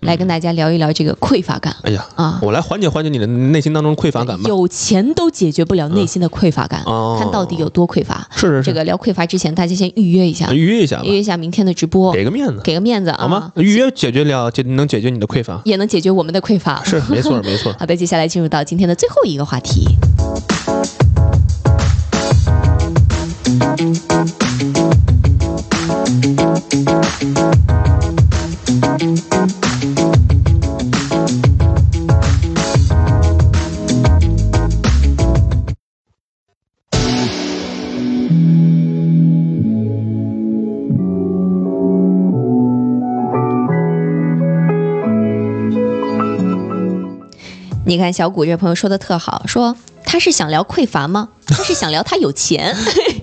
来跟大家聊一聊这个匮乏感。哎呀啊，我来缓解缓解你的内心当中匮乏感吧。有钱都解决不了内心的匮乏感，看到底有多匮乏。是是是。这个聊匮乏之前，大家先预约一下，预约一下，预约一下明天的直播，给个面子，给个面子好吗？预约解决了，就能解决你的匮乏，也能解决我们的匮乏。是，没错 没错。好的，接下来进入到今天的最后一个话题。你看，小谷这朋友说的特好，说他是想聊匮乏吗？他是想聊他有钱。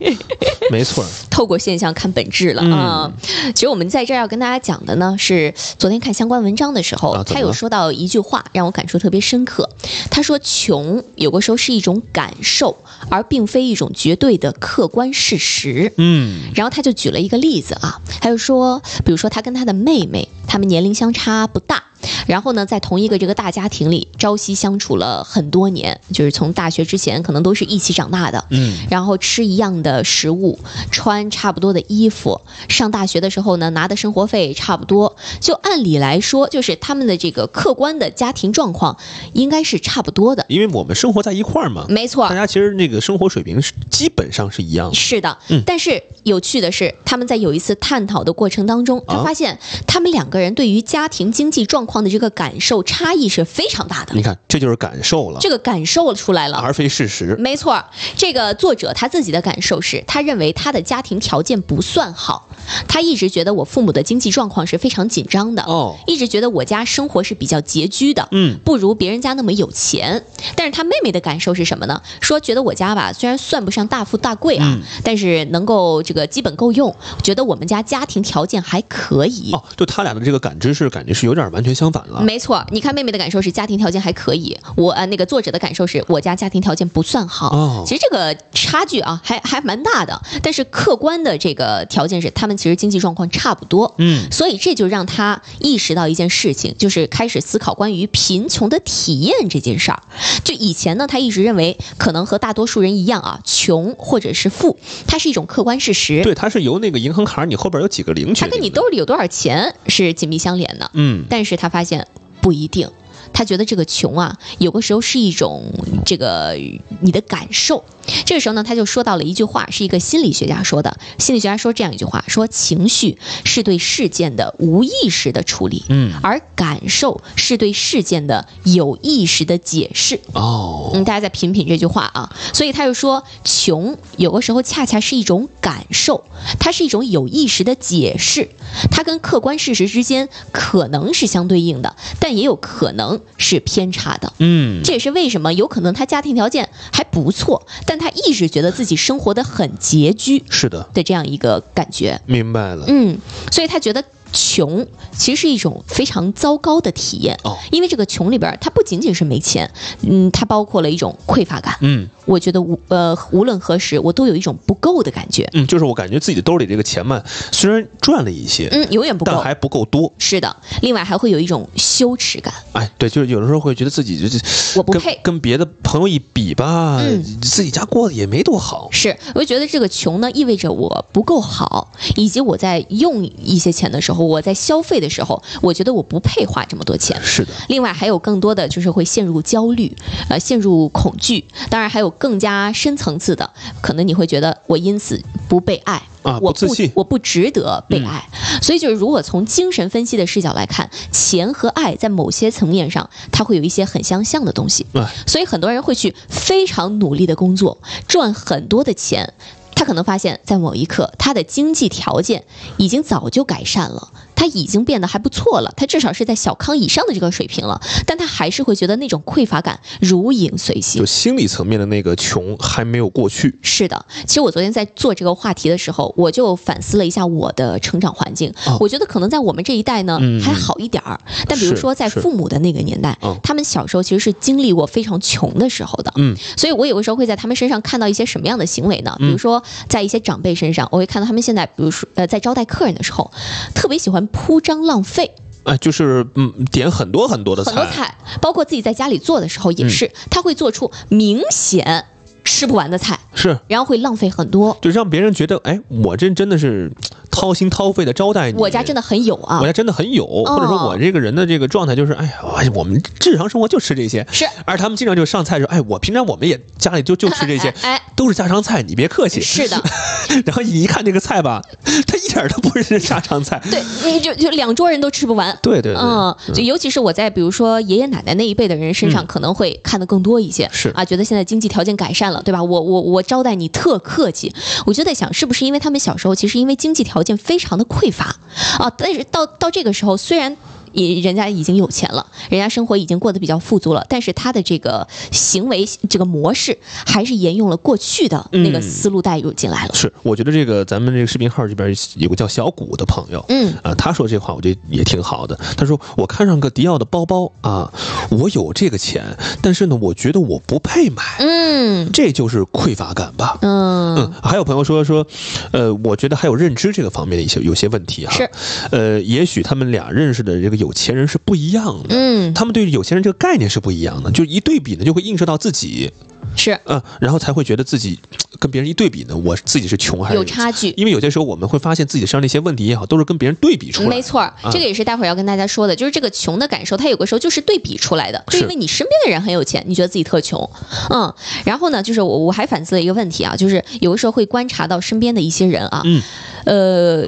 没错，透过现象看本质了啊！其实我们在这儿要跟大家讲的呢，是昨天看相关文章的时候，他有说到一句话，让我感触特别深刻。他说：“穷有的时候是一种感受，而并非一种绝对的客观事实。”嗯，然后他就举了一个例子啊，他就说，比如说他跟他的妹妹，他们年龄相差不大。然后呢，在同一个这个大家庭里朝夕相处了很多年，就是从大学之前可能都是一起长大的，嗯，然后吃一样的食物，穿差不多的衣服，上大学的时候呢，拿的生活费差不多，就按理来说，就是他们的这个客观的家庭状况应该是差不多的，因为我们生活在一块儿嘛，没错，大家其实那个生活水平是基本上是一样的，是的，嗯，但是有趣的是，他们在有一次探讨的过程当中，他发现他们两个人对于家庭经济状况的这个感受差异是非常大的。你看，这就是感受了，这个感受出来了，而非事实。没错，这个作者他自己的感受是，他认为他的家庭条件不算好，他一直觉得我父母的经济状况是非常紧张的哦，一直觉得我家生活是比较拮据的，嗯，不如别人家那么有钱。但是他妹妹的感受是什么呢？说觉得我家吧，虽然算不上大富大贵啊，但是能够这个基本够用，觉得我们家家庭条件还可以。哦，就他俩的这个感知是感觉是有点完全相反了。没错，你看妹妹的感受是家庭条件还可以，我呃那个作者的感受是我家家庭条件不算好。哦，其实这个差距啊还还蛮大的，但是客观的这个条件是他们其实经济状况差不多。嗯，所以这就让他意识到一件事情，就是开始思考关于贫穷的体验这件事儿。就以前呢，他一直认为可能和大多数人一样啊，穷或者是富，它是一种客观事实。对，它是由那个银行卡你后边有几个零，它跟你兜里有多少钱是紧密相连的。嗯，但是他发现。不一定。他觉得这个穷啊，有个时候是一种这个你的感受。这个时候呢，他就说到了一句话，是一个心理学家说的。心理学家说这样一句话：说情绪是对事件的无意识的处理，嗯，而感受是对事件的有意识的解释。哦，嗯，大家再品品这句话啊。所以他就说，穷有的时候恰恰是一种感受，它是一种有意识的解释，它跟客观事实之间可能是相对应的，但也有可能。是偏差的，嗯，这也是为什么有可能他家庭条件还不错，但他一直觉得自己生活的很拮据，是的的这样一个感觉，明白了，嗯，所以他觉得。穷其实是一种非常糟糕的体验哦，因为这个穷里边，它不仅仅是没钱，嗯，它包括了一种匮乏感。嗯，我觉得无呃无论何时，我都有一种不够的感觉。嗯，就是我感觉自己的兜里这个钱嘛，虽然赚了一些，嗯，永远不够，但还不够多。是的，另外还会有一种羞耻感。哎，对，就是有的时候会觉得自己就是我不配，跟别的朋友一比吧，嗯自己家过得也没多好。是，我就觉得这个穷呢，意味着我不够好，以及我在用一些钱的时候，我在消费的。时候，我觉得我不配花这么多钱。是的，另外还有更多的就是会陷入焦虑，呃，陷入恐惧。当然还有更加深层次的，可能你会觉得我因此不被爱。啊，我不我不值得被爱。所以就是，如果从精神分析的视角来看，钱和爱在某些层面上，它会有一些很相像的东西。所以很多人会去非常努力的工作，赚很多的钱。他可能发现，在某一刻，他的经济条件已经早就改善了。他已经变得还不错了，他至少是在小康以上的这个水平了，但他还是会觉得那种匮乏感如影随形，就心理层面的那个穷还没有过去。是的，其实我昨天在做这个话题的时候，我就反思了一下我的成长环境，我觉得可能在我们这一代呢还好一点儿，但比如说在父母的那个年代，他们小时候其实是经历过非常穷的时候的，嗯，所以我有的时候会在他们身上看到一些什么样的行为呢？比如说在一些长辈身上，我会看到他们现在，比如说呃在招待客人的时候，特别喜欢。铺张浪费，哎，就是嗯，点很多很多的菜，很多菜，包括自己在家里做的时候也是，他会做出明显。吃不完的菜是，然后会浪费很多，就让别人觉得，哎，我这真的是掏心掏肺的招待你，我家真的很有啊，我家真的很有，或者说我这个人的这个状态就是，哎呀，我们日常生活就吃这些，是，而他们经常就上菜说，哎，我平常我们也家里就就吃这些，哎，都是家常菜，你别客气，是的，然后你一看这个菜吧，它一点都不是家常菜，对，你就就两桌人都吃不完，对对，嗯，就尤其是我在比如说爷爷奶奶那一辈的人身上，可能会看的更多一些，是。啊，觉得现在经济条件改善了，对吧？我我我。招待你特客气，我就在想，是不是因为他们小时候其实因为经济条件非常的匮乏啊？但是到到这个时候，虽然。也人家已经有钱了，人家生活已经过得比较富足了，但是他的这个行为这个模式还是沿用了过去的那个思路带入进来了。是，我觉得这个咱们这个视频号这边有个叫小谷的朋友，嗯啊，他说这话我觉得也挺好的。他说我看上个迪奥的包包啊，我有这个钱，但是呢，我觉得我不配买，嗯，这就是匮乏感吧。嗯嗯，还有朋友说说，呃，我觉得还有认知这个方面的一些有些问题哈。是，呃，也许他们俩认识的这个有。有钱人是不一样的，嗯，他们对有钱人这个概念是不一样的，就一对比呢，就会映射到自己。是，嗯，然后才会觉得自己跟别人一对比呢，我自己是穷还是有差距？因为有些时候我们会发现自己身上那些问题也好，都是跟别人对比出来的。没错，这个也是待会儿要跟大家说的，就是这个穷的感受，它有个时候就是对比出来的，就因为你身边的人很有钱，你觉得自己特穷，嗯，然后呢，就是我我还反思了一个问题啊，就是有的时候会观察到身边的一些人啊，嗯，呃，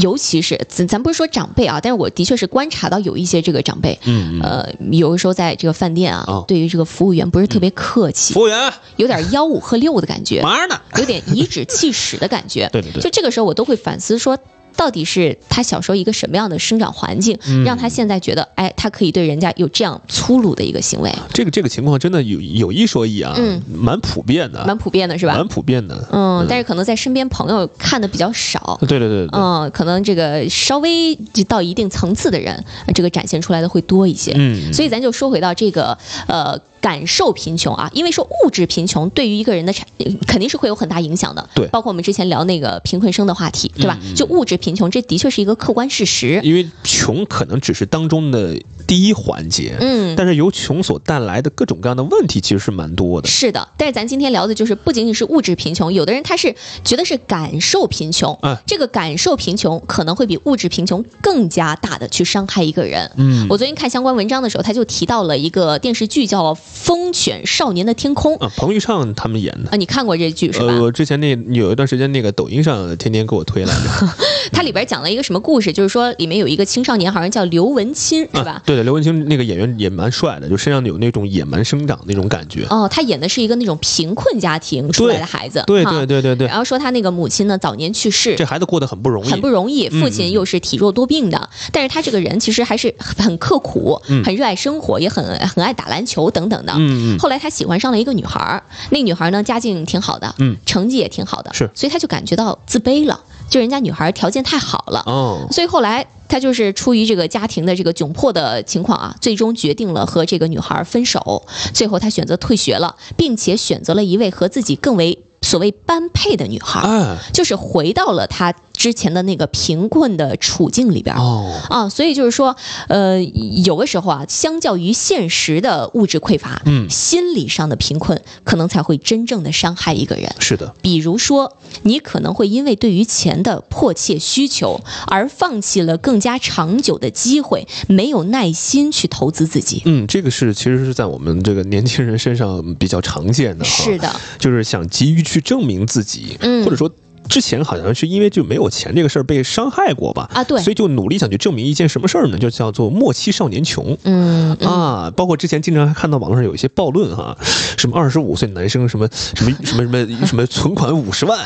尤其是咱咱不是说长辈啊，但是我的确是观察到有一些这个长辈，嗯呃，有的时候在这个饭店啊，对于这个服务员不是特别客气，服务员有点吆五喝六的感觉，嘛呢？有点颐指气使的感觉。对对对，就这个时候我都会反思说。到底是他小时候一个什么样的生长环境，让他现在觉得，哎，他可以对人家有这样粗鲁的一个行为？这个这个情况真的有有一说一啊，嗯，蛮普遍的，蛮普遍的是吧？蛮普遍的，嗯，但是可能在身边朋友看的比较少。对对对，嗯，可能这个稍微到一定层次的人，这个展现出来的会多一些。嗯，所以咱就说回到这个，呃。感受贫穷啊，因为说物质贫穷对于一个人的产肯定是会有很大影响的。对，包括我们之前聊那个贫困生的话题，对吧？就物质贫穷，这的确是一个客观事实。因为穷可能只是当中的第一环节，嗯，但是由穷所带来的各种各样的问题其实是蛮多的。是的，但是咱今天聊的就是不仅仅是物质贫穷，有的人他是觉得是感受贫穷，嗯，这个感受贫穷可能会比物质贫穷更加大的去伤害一个人。嗯，我昨天看相关文章的时候，他就提到了一个电视剧叫。风犬少年的天空啊，彭昱畅他们演的啊，你看过这剧是吧？呃，之前那有一段时间，那个抖音上天天给我推来着。它里边讲了一个什么故事？就是说里面有一个青少年，好像叫刘文清，是吧？对的，刘文清那个演员也蛮帅的，就身上有那种野蛮生长那种感觉。哦，他演的是一个那种贫困家庭出来的孩子，对对对对对。然后说他那个母亲呢早年去世，这孩子过得很不容易，很不容易。父亲又是体弱多病的，但是他这个人其实还是很刻苦，很热爱生活，也很很爱打篮球等等的。嗯嗯。后来他喜欢上了一个女孩，那个女孩呢家境挺好的，嗯，成绩也挺好的，是，所以他就感觉到自卑了。就人家女孩条件太好了，哦，所以后来他就是出于这个家庭的这个窘迫的情况啊，最终决定了和这个女孩分手。最后他选择退学了，并且选择了一位和自己更为所谓般配的女孩，就是回到了他。之前的那个贫困的处境里边哦啊，所以就是说，呃，有的时候啊，相较于现实的物质匮乏，嗯，心理上的贫困可能才会真正的伤害一个人。是的，比如说，你可能会因为对于钱的迫切需求而放弃了更加长久的机会，没有耐心去投资自己。嗯，这个是其实是在我们这个年轻人身上比较常见的。是的，就是想急于去证明自己，嗯，或者说。之前好像是因为就没有钱这个事儿被伤害过吧？啊，对，所以就努力想去证明一件什么事儿呢？就叫做末期少年穷。嗯啊，包括之前经常还看到网络上有一些暴论哈，什么二十五岁男生什么什么什么什么什么存款五十万，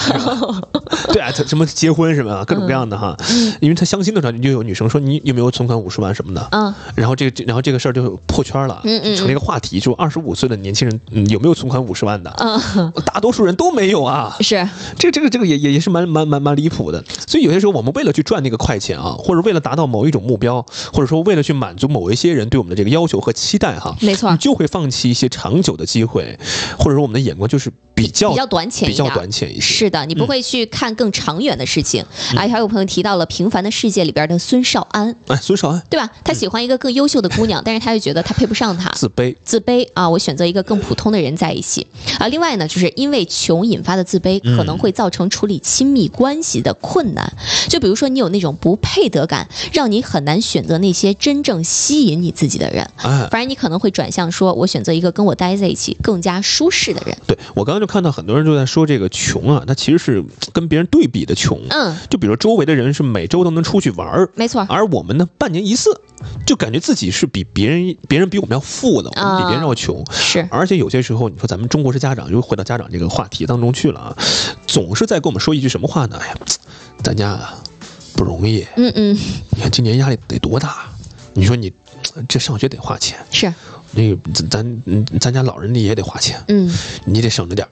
对啊，什么结婚什么各种各样的哈，嗯因为他相亲的时候就有女生说你有没有存款五十万什么的，嗯，然后这个然后这个事儿就破圈了，嗯嗯，成了一个话题，就二十五岁的年轻人有没有存款五十万的？嗯，大多数人都没有啊，是，这这个这个也也也是蛮蛮蛮蛮离谱的，所以有些时候我们为了去赚那个快钱啊，或者为了达到某一种目标，或者说为了去满足某一些人对我们的这个要求和期待哈，没错，你就会放弃一些长久的机会，或者说我们的眼光就是比较比较短浅，比较短浅一些。是的，你不会去看更长远的事情。哎，还有朋友提到了《平凡的世界》里边的孙少安，哎，孙少安，对吧？他喜欢一个更优秀的姑娘，但是他又觉得他配不上她，自卑，自卑啊！我选择一个更普通的人在一起啊。另外呢，就是因为穷引发的自卑，可能会造成处理亲密关系的困难。就比如说，你有那种不配得感，让你很难选择那些真正吸引你自己的人。反而你可能会转向说，我选择一个跟我待在一起更加舒适的人。对我刚刚就看到很多人就在说这个穷啊，他其实是跟别人对比的穷。嗯，就比如周围的人是每周都能出去玩儿，没错，而我们呢，半年一次，就感觉自己是比别人，别人比我们要富的，我们比别人要穷。是，而且有些时候，你说咱们中国式家长又回到家长这个话题当中去了啊，总是在跟我们说一句什么话呢？哎呀，咱家不容易。嗯嗯，你看今年压力得多大？你说你这上学得花钱，是，那个咱咱家老人也得花钱，嗯，你得省着点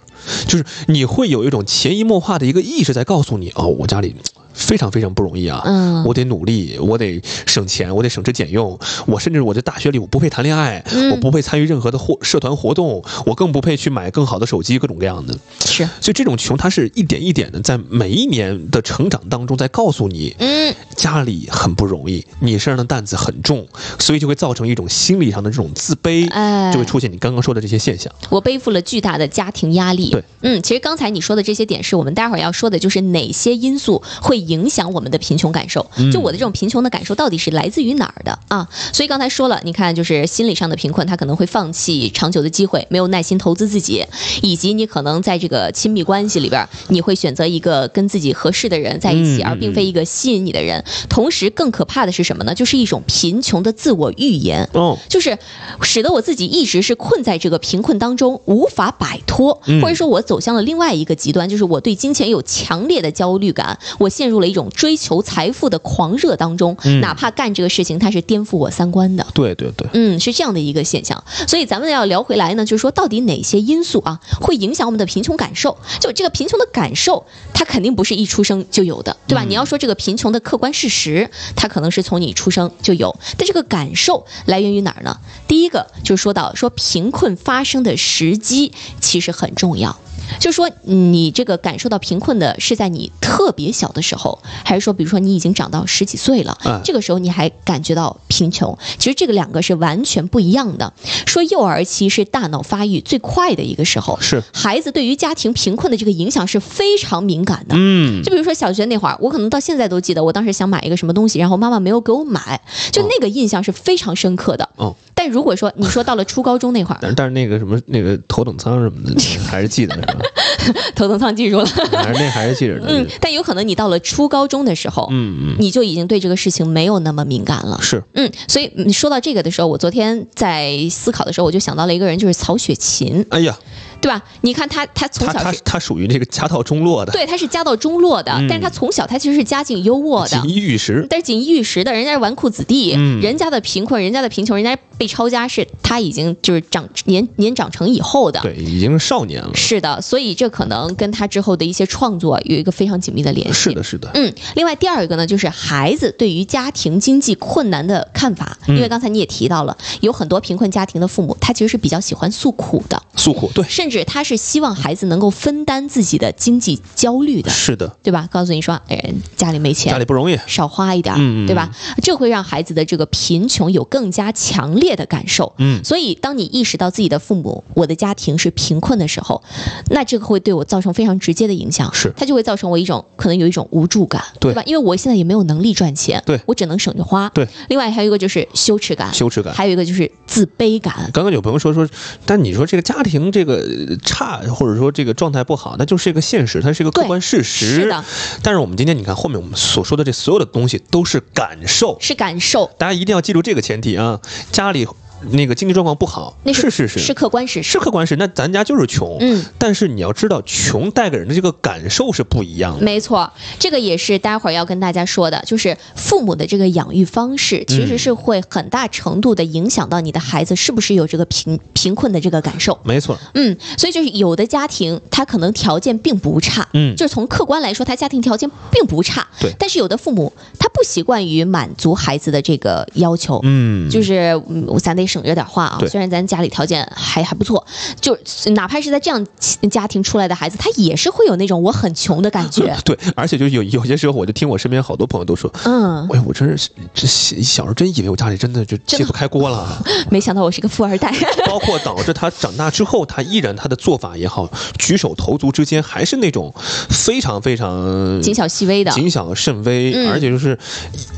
就是你会有一种潜移默化的一个意识在告诉你，哦，我家里。非常非常不容易啊！嗯，我得努力，我得省钱，我得省吃俭用。我甚至我在大学里我不配谈恋爱，我不配参与任何的活社团活动，我更不配去买更好的手机，各种各样的。是，所以这种穷，它是一点一点的在每一年的成长当中在告诉你，嗯，家里很不容易，你身上的担子很重，所以就会造成一种心理上的这种自卑，哎，就会出现你刚刚说的这些现象。我背负了巨大的家庭压力。对，嗯，其实刚才你说的这些点，是我们待会儿要说的，就是哪些因素会。影响我们的贫穷感受，就我的这种贫穷的感受到底是来自于哪儿的啊？所以刚才说了，你看，就是心理上的贫困，他可能会放弃长久的机会，没有耐心投资自己，以及你可能在这个亲密关系里边，你会选择一个跟自己合适的人在一起，而并非一个吸引你的人。同时，更可怕的是什么呢？就是一种贫穷的自我预言，哦，就是使得我自己一直是困在这个贫困当中，无法摆脱，或者说我走向了另外一个极端，就是我对金钱有强烈的焦虑感，我陷入。了一种追求财富的狂热当中，哪怕干这个事情，它是颠覆我三观的。对对对，嗯，是这样的一个现象。所以咱们要聊回来呢，就是说到底哪些因素啊会影响我们的贫穷感受？就这个贫穷的感受，它肯定不是一出生就有的，对吧？你要说这个贫穷的客观事实，它可能是从你出生就有，但这个感受来源于哪儿呢？第一个就是说到说贫困发生的时机其实很重要。就说你这个感受到贫困的是在你特别小的时候，还是说，比如说你已经长到十几岁了，这个时候你还感觉到贫穷？其实这个两个是完全不一样的。说幼儿期是大脑发育最快的一个时候，是孩子对于家庭贫困的这个影响是非常敏感的。嗯，就比如说小学那会儿，我可能到现在都记得，我当时想买一个什么东西，然后妈妈没有给我买，就那个印象是非常深刻的。哦。但如果说你说到了初高中那会儿，但是但是那个什么那个头等舱什么的还是记得是吧？头等舱记住了，还是那还是记着的。嗯，但有可能你到了初高中的时候，嗯嗯，你就已经对这个事情没有那么敏感了。是，嗯，所以你说到这个的时候，我昨天在思考的时候，我就想到了一个人，就是曹雪芹。哎呀。对吧？你看他，他从小他他属于这个家道中落的，对，他是家道中落的，但是他从小他其实是家境优渥的，锦衣玉食，但是锦衣玉食的，人家是纨绔子弟，人家的贫困，人家的贫穷，人家被抄家是他已经就是长年年长成以后的，对，已经是少年了，是的，所以这可能跟他之后的一些创作有一个非常紧密的联系，是的，是的，嗯，另外第二个呢，就是孩子对于家庭经济困难的看法，因为刚才你也提到了，有很多贫困家庭的父母，他其实是比较喜欢诉苦的，诉苦，对，甚至他是希望。孩子能够分担自己的经济焦虑的，是的，对吧？告诉你说，哎，家里没钱，家里不容易，少花一点，对吧？这会让孩子的这个贫穷有更加强烈的感受。嗯，所以当你意识到自己的父母，我的家庭是贫困的时候，那这个会对我造成非常直接的影响。是，它就会造成我一种可能有一种无助感，对吧？因为我现在也没有能力赚钱，对我只能省着花。对，另外还有一个就是羞耻感，羞耻感，还有一个就是自卑感。刚刚有朋友说说，但你说这个家庭这个差，或者说这个状态不好，那就是一个现实，它是一个客观事实。是的。但是我们今天你看后面我们所说的这所有的东西都是感受，是感受。大家一定要记住这个前提啊，家里。那个经济状况不好，那是是是是客观事实，是客观事实。那咱家就是穷，嗯。但是你要知道，穷带给人的这个感受是不一样的。没错，这个也是待会儿要跟大家说的，就是父母的这个养育方式，其实是会很大程度的影响到你的孩子是不是有这个贫贫困的这个感受。没错，嗯。所以就是有的家庭他可能条件并不差，嗯，就是从客观来说，他家庭条件并不差，对。但是有的父母他不习惯于满足孩子的这个要求，嗯，就是咱得省着点花啊。虽然咱家里条件还还不错，就哪怕是在这样家庭出来的孩子，他也是会有那种我很穷的感觉。对，而且就有有些时候，我就听我身边好多朋友都说，嗯，哎，我真是这小时候真以为我家里真的就揭不开锅了，没想到我是个富二代。包括导致他长大之后，他依然他的做法也好，举手投足之间还是那种非常非常谨小细微的，谨小慎微，而且就是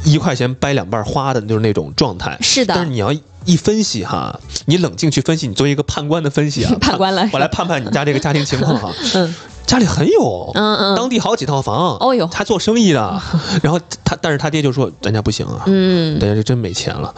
一块钱掰两半花的，就是那种状态。是的，但是你要。一分析哈，你冷静去分析，你作为一个判官的分析啊，判官来，我来判判你家这个家庭情况哈。嗯。家里很有，嗯嗯，当地好几套房，哦哟，他做生意的，然后他，但是他爹就说咱家不行啊，嗯，咱家是真没钱了，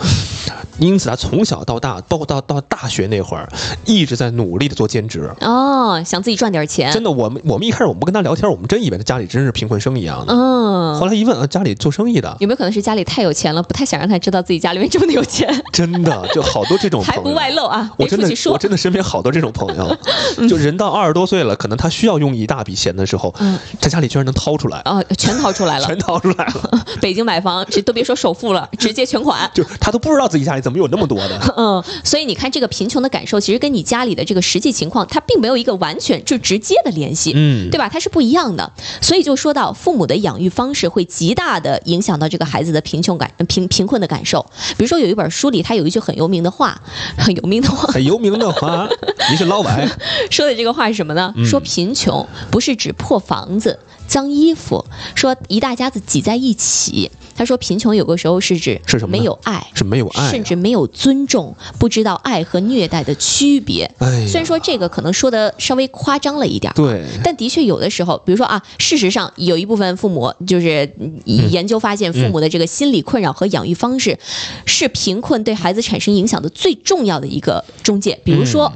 因此他从小到大，包括到到大学那会儿，一直在努力的做兼职，哦，想自己赚点钱。真的，我们我们一开始我们不跟他聊天，我们真以为他家里真是贫困生一样的，嗯，后来一问啊，家里做生意的，有没有可能是家里太有钱了，不太想让他知道自己家里面这么有钱？真的，就好多这种 还不外露啊，我真的我真的身边好多这种朋友，就人到二十多岁了，可能他需要用一大笔钱的时候。后，嗯，在家里居然能掏出来啊，全掏出来了，全掏出来了。北京买房，这都别说首付了，直接全款。就他都不知道自己家里怎么有那么多的。嗯，所以你看，这个贫穷的感受，其实跟你家里的这个实际情况，它并没有一个完全就直接的联系，嗯，对吧？它是不一样的。所以就说到父母的养育方式会极大的影响到这个孩子的贫穷感、贫贫困的感受。比如说有一本书里，他有一句很有名的话，很有名的话，很有名的话，你是老板 说的这个话是什么呢？说贫穷不是指破房子。脏衣服，说一大家子挤在一起。他说，贫穷有个时候是指是什么？没有爱，是没有爱，甚至没有尊重，不知道爱和虐待的区别。哎，虽然说这个可能说的稍微夸张了一点，对，但的确有的时候，比如说啊，事实上有一部分父母就是研究发现，父母的这个心理困扰和养育方式，是贫困对孩子产生影响的最重要的一个中介。比如说，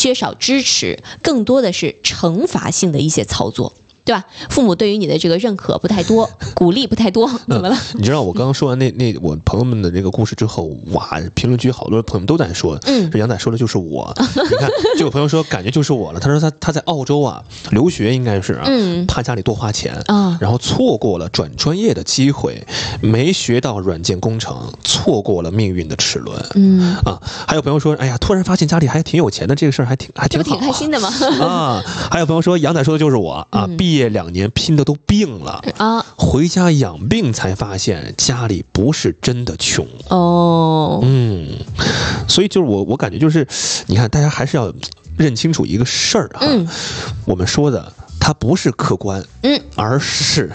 缺少支持，更多的是惩罚性的一些操作。对吧？父母对于你的这个认可不太多，鼓励不太多，怎么了？你知道我刚刚说完那那我朋友们的这个故事之后，哇，评论区好多朋友们都在说，嗯，这杨仔说的就是我。你看，就有朋友说感觉就是我了。他说他他在澳洲啊留学，应该是啊，嗯，怕家里多花钱啊，然后错过了转专业的机会，没学到软件工程，错过了命运的齿轮，嗯啊，还有朋友说，哎呀，突然发现家里还挺有钱的，这个事儿还挺还挺不挺开心的吗？啊，还有朋友说杨仔说的就是我啊，毕。毕业两年拼的都病了啊！回家养病才发现家里不是真的穷哦。嗯，所以就是我我感觉就是，你看大家还是要认清楚一个事儿哈。我们说的它不是客观，嗯，而是。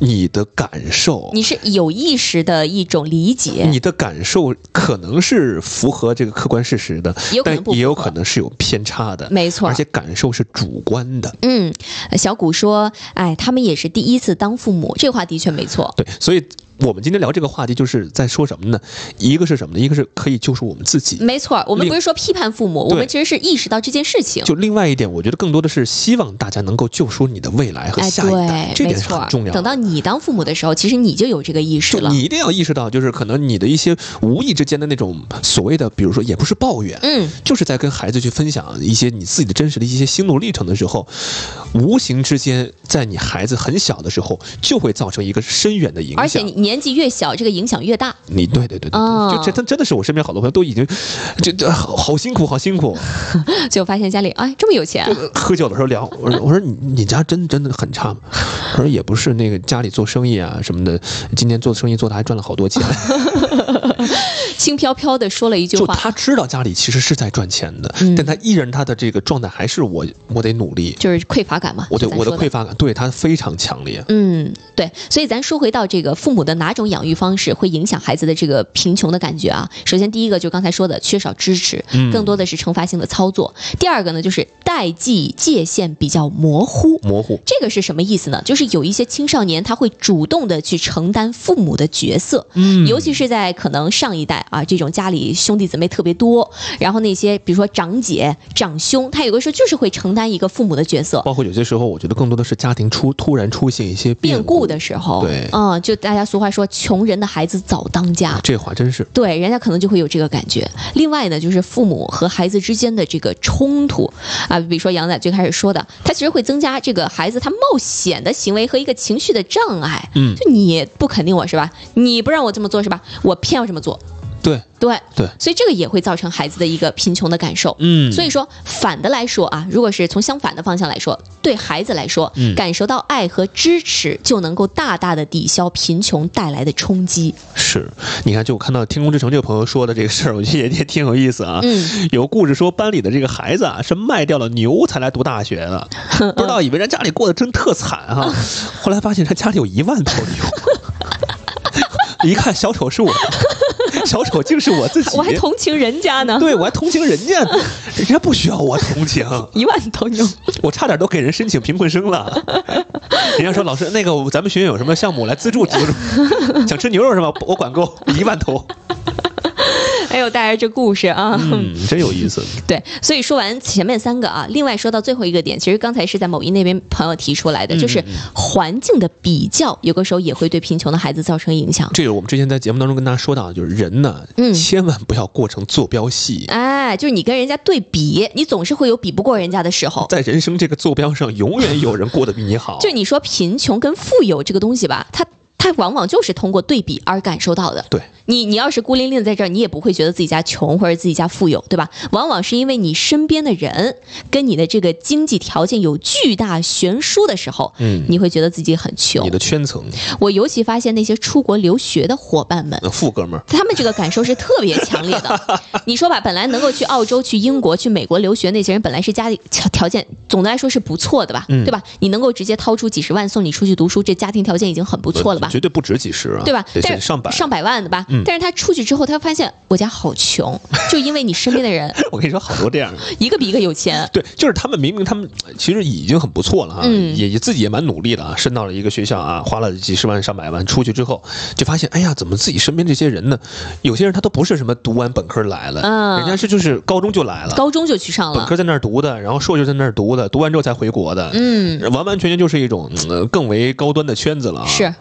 你的感受，你是有意识的一种理解。你的感受可能是符合这个客观事实的，但也有可能是有偏差的。没错，而且感受是主观的。嗯，小谷说：“哎，他们也是第一次当父母。”这话的确没错。对，所以。我们今天聊这个话题，就是在说什么呢？一个是什么呢？一个是可以救赎我们自己。没错，我们不是说批判父母，我们其实是意识到这件事情。就另外一点，我觉得更多的是希望大家能够救赎你的未来和下一代，这点是很重要的。等到你当父母的时候，其实你就有这个意识了。你一定要意识到，就是可能你的一些无意之间的那种所谓的，比如说也不是抱怨，嗯，就是在跟孩子去分享一些你自己的真实的一些心路历程的时候，无形之间在你孩子很小的时候就会造成一个深远的影响。而且你年纪越小，这个影响越大，你对对对对，就这真真的是我身边好多朋友都已经，就就好辛苦好辛苦，就发现家里哎这么有钱，喝酒的时候聊，我说我说你你家真真的很差吗？他说也不是，那个家里做生意啊什么的，今年做生意做的还赚了好多钱。轻飘飘的说了一句话。就他知道家里其实是在赚钱的，但他依然他的这个状态还是我我得努力，就是匮乏感嘛。我对我的匮乏感对他非常强烈。嗯，对。所以咱说回到这个父母的哪种养育方式会影响孩子的这个贫穷的感觉啊？首先第一个就刚才说的缺少支持，更多的是惩罚性的操作。第二个呢就是代际界限比较模糊，模糊。这个是什么意思呢？就是有一些青少年他会主动的去承担父母的角色，嗯，尤其是在可能上一代啊，这种家里兄弟姊妹特别多，然后那些比如说长姐、长兄，他有的时候就是会承担一个父母的角色。包括有些时候，我觉得更多的是家庭出突然出现一些变故的时候，对，嗯，就大家俗话说，穷人的孩子早当家，这话真是对，人家可能就会有这个感觉。另外呢，就是父母和孩子之间的这个冲突啊，比如说杨仔最开始说的，他其实会增加这个孩子他冒险的行为和一个情绪的障碍。嗯，就你不肯定我是吧？你不让我这么做是吧？我偏要这么做。对。对。对，所以这个也会造成孩子的一个贫穷的感受。嗯，所以说反的来说啊，如果是从相反的方向来说，对孩子来说，感受到爱和支持，就能够大大的抵消贫穷带来的冲击。是，你看，就我看到天空之城这个朋友说的这个事儿，我觉得也也挺有意思啊。嗯，有个故事说班里的这个孩子啊，是卖掉了牛才来读大学的，不知道以为人家里过得真特惨哈，后来发现他家里有一万头牛，一看小丑是我。小丑竟是我自己，我还同情人家呢。对，我还同情人家，人家不需要我同情。一万头牛，我差点都给人申请贫困生了。人家说老师，那个咱们学院有什么项目来资助资助？想吃牛肉是吧？我管够一万头。还有带来这故事啊，嗯，真有意思。对，所以说完前面三个啊，另外说到最后一个点，其实刚才是在某音那边朋友提出来的，就是环境的比较，有的时候也会对贫穷的孩子造成影响。这个我们之前在节目当中跟大家说到，就是人呢，千万不要过成坐标系。哎，就是你跟人家对比，你总是会有比不过人家的时候。在人生这个坐标上，永远有人过得比你好。就你说贫穷跟富有这个东西吧，它它往往就是通过对比而感受到的。对。你你要是孤零零在这儿，你也不会觉得自己家穷或者自己家富有，对吧？往往是因为你身边的人跟你的这个经济条件有巨大悬殊的时候，嗯，你会觉得自己很穷。你的圈层，我尤其发现那些出国留学的伙伴们，富哥们儿，他们这个感受是特别强烈的。你说吧，本来能够去澳洲、去英国、去美国留学那些人，本来是家里条条件总的来说是不错的吧，对吧？你能够直接掏出几十万送你出去读书，这家庭条件已经很不错了吧？绝对不止几十啊，对吧？但是上百上百万的吧。但是他出去之后，他发现我家好穷，就因为你身边的人。我跟你说，好多这样的，一个比一个有钱。对，就是他们明明他们其实已经很不错了啊，也也自己也蛮努力的啊，升到了一个学校啊，花了几十万上百万，出去之后就发现，哎呀，怎么自己身边这些人呢？有些人他都不是什么读完本科来了，嗯，人家是就是高中就来了，高中就去上了，本科在那儿读的，然后硕士在那儿读的，读完之后才回国的，嗯，完完全全就是一种更为高端的圈子了。是，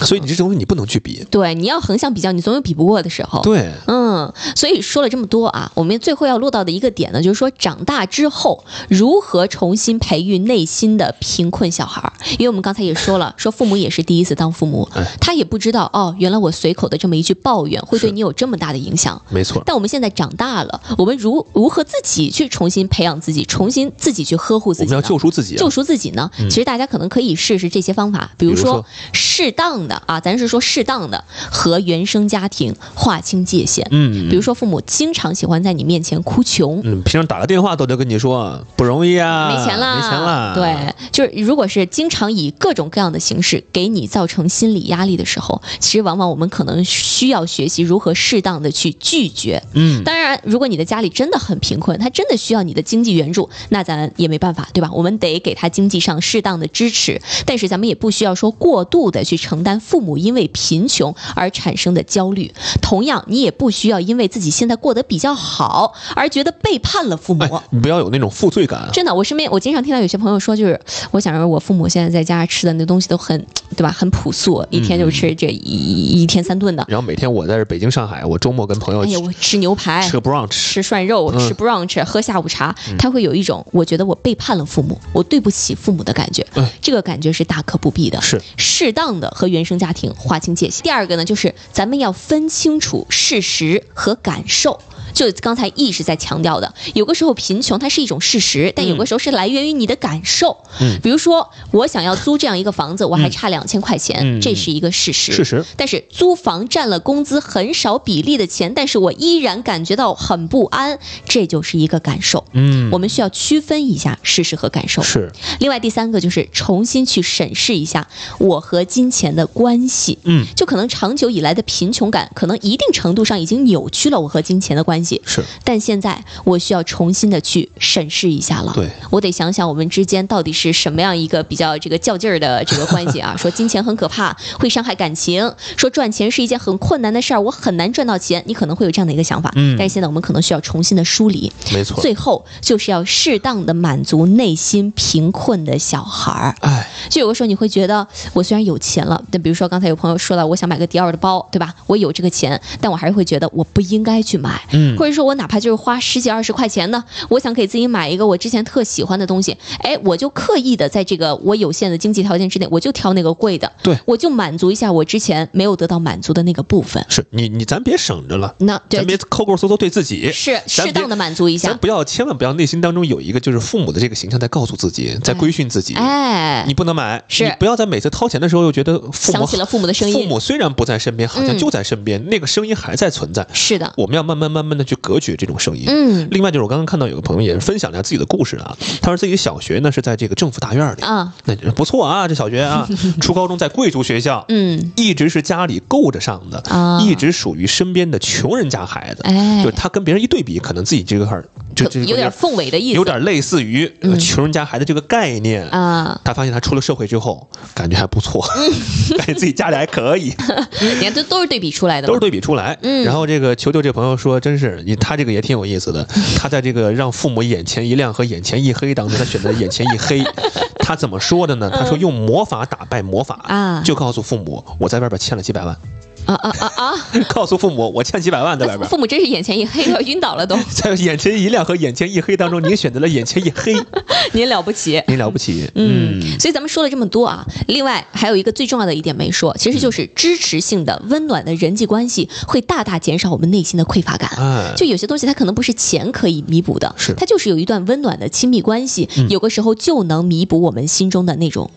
所以你这东西你不能去比。对，你要横向比较，你总有比不过的时候。对，嗯，所以说了这么多啊，我们最后要落到的一个点呢，就是说长大之后如何重新培育内心的贫困小孩儿。因为我们刚才也说了，说父母也是第一次当父母，他也不知道哦，原来我随口的这么一句抱怨会对你有这么大的影响。没错。但我们现在长大了，我们如如何自己去重新培养自己，重新自己去呵护自己？我们要救赎自己。救赎自己呢？其实大家可能可以试试这些方法，比如说适当的啊，咱是说适当的和原生家庭划清界限。嗯。比如说父母经常喜欢在你面前哭穷，嗯，平常打个电话都得跟你说不容易啊，没钱了，没钱了。对，就是如果是经常以各种各样的形式给你造成心理压力的时候，其实往往我们可能需要学习如何适当的去拒绝。嗯，当然，如果你的家里真的很贫困，他真的需要你的经济援助，那咱也没办法，对吧？我们得给他经济上适当的支持，但是咱们也不需要说过度的去承担父母因为贫穷而产生的焦虑。同样，你也不需要因为自己现在过得比较好而觉得背叛了父母。你不要有那种负罪感。真的，我身边我经常听到有些朋友说，就是我想着我父母现在在家吃的那东西都很，对吧？很朴素，一天就吃这一一天三顿的。然后每天我在北京、上海，我周末跟朋友，哎呀，我吃牛排，吃 brunch，吃涮肉，吃 brunch，喝下午茶，他会有一种我觉得我背叛了父母，我对不起父母的感觉。嗯，这个感觉是大可不必的。是适当的和原生家庭划清界限。第二个呢，就是咱们要分清楚事实和感受。就刚才一直在强调的，有个时候贫穷它是一种事实，但有个时候是来源于你的感受。嗯，比如说我想要租这样一个房子，我还差两千块钱，这是一个事实。事实。但是租房占了工资很少比例的钱，但是我依然感觉到很不安，这就是一个感受。嗯，我们需要区分一下事实和感受。是。另外第三个就是重新去审视一下我和金钱的关系。嗯，就可能长久以来的贫穷感，可能一定程度上已经扭曲了我和金钱的关系。是。但现在我需要重新的去审视一下了。对。我得想想我们之间到底是什么样一个比较这个较劲儿的这个关系啊？说金钱很可怕，会伤害感情。说赚钱是一件很困难的事儿，我很难赚到钱。你可能会有这样的一个想法。嗯。但是现在我们可能需要重新的梳理。没错。最后就是要适当的满足内心贫困的小孩儿。哎。就有的时候你会觉得，我虽然有钱了，但比如说刚才有朋友说了，我想买个迪奥的包，对吧？我有这个钱，但我还是会觉得我不应该去买。嗯。或者说我哪怕就是花十几二十块钱呢，我想给自己买一个我之前特喜欢的东西，哎，我就刻意的在这个我有限的经济条件之内，我就挑那个贵的。对。我就满足一下我之前没有得到满足的那个部分。是你你咱别省着了，那咱别抠抠搜搜对自己。是适当的满足一下。咱不要千万不要内心当中有一个就是父母的这个形象在告诉自己，在规训自己。哎。你不能买。是。不要在每次掏钱的时候又觉得想起了父母的声音。父母虽然不在身边，好像就在身边，那个声音还在存在。是的。我们要慢慢慢慢的去隔绝这种声音。嗯。另外就是我刚刚看到有个朋友也是分享了自己的故事啊，他说自己小学呢是在这个政府大院里啊，那不错啊，这小学啊，初高中在贵族学校，嗯，一直是家里够着上的啊，一直属于身边的穷人家孩子。哎。就他跟别人一对比，可能自己这块就就有点凤尾的意思，有点类似于穷人家孩子这个概念啊。他发现他出了社会之后，感觉还不错，感觉自己家里还可以。你看，这都是对比出来的，都是对比出来。嗯。然后这个球球这朋友说，真是你他这个也挺有意思的。他在这个让父母眼前一亮和眼前一黑当中，他选择眼前一黑。他怎么说的呢？他说用魔法打败魔法啊，就告诉父母我在外边欠了几百万。啊啊啊啊！告诉父母，我欠几百万在外边。父母真是眼前一黑，要 晕倒了都。在眼前一亮和眼前一黑当中，您选择了眼前一黑。您了不起，您了不起。嗯，所以咱们说了这么多啊，另外还有一个最重要的一点没说，其实就是支持性的、温暖的人际关系会大大减少我们内心的匮乏感。哎，就有些东西它可能不是钱可以弥补的，是它就是有一段温暖的亲密关系，有个时候就能弥补我们心中的那种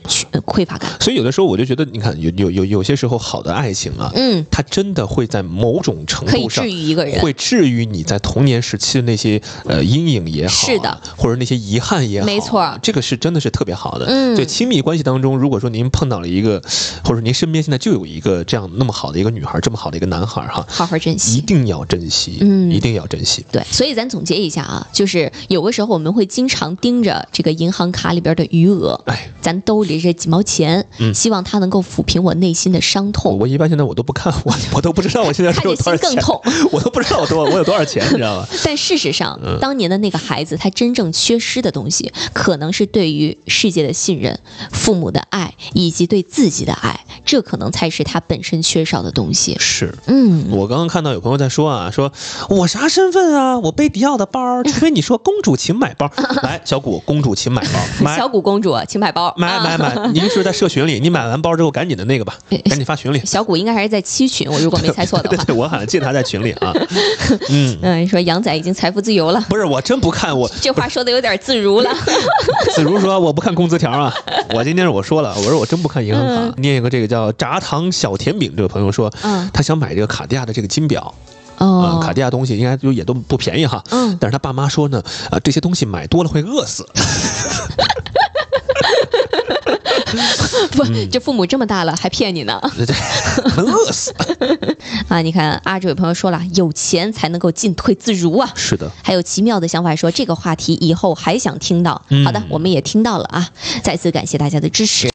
匮乏感。所以有的时候我就觉得，你看有有有有些时候好的爱情啊，嗯，它真的会。在某种程度上治愈一个人，会治愈你在童年时期的那些呃阴影也好，是的，或者那些遗憾也好，没错，这个是真的是特别好的。嗯，就亲密关系当中，如果说您碰到了一个，或者您身边现在就有一个这样那么好的一个女孩，这么好的一个男孩哈，好好珍惜，一定要珍惜，嗯，一定要珍惜。对，所以咱总结一下啊，就是有的时候我们会经常盯着这个银行卡里边的余额，哎，咱兜里这几毛钱，嗯，希望它能够抚平我内心的伤痛。我一般现在我都不看，我我都不知道我现在是有。更痛，我都不知道我多我有多少钱，你知道吗？但事实上，当年的那个孩子，他真正缺失的东西，可能是对于世界的信任、父母的爱以及对自己的爱，这可能才是他本身缺少的东西。是，嗯，我刚刚看到有朋友在说啊，说我啥身份啊？我背迪奥的包，除非你说公主请买包。来，小谷，公主请买包。买小谷公主请买包，买买买！您是在社群里，你买完包之后，赶紧的那个吧，赶紧发群里。小谷应该还是在七群，我如果没猜错的话。对我。记得他在群里啊，嗯嗯，说杨仔已经财富自由了，不是我真不看我 这话说的有点自如了。自如说我不看工资条啊，我今天是我说了，我说我真不看银行卡。念一个这个叫炸糖小甜饼这个朋友说，嗯，他想买这个卡地亚的这个金表，哦，卡地亚东西应该就也都不便宜哈，嗯，但是他爸妈说呢，啊，这些东西买多了会饿死。不，这父母这么大了还骗你呢？能 饿死啊！你看啊，这位朋友说了，有钱才能够进退自如啊。是的，还有奇妙的想法说这个话题以后还想听到。好的，我们也听到了啊！再次感谢大家的支持。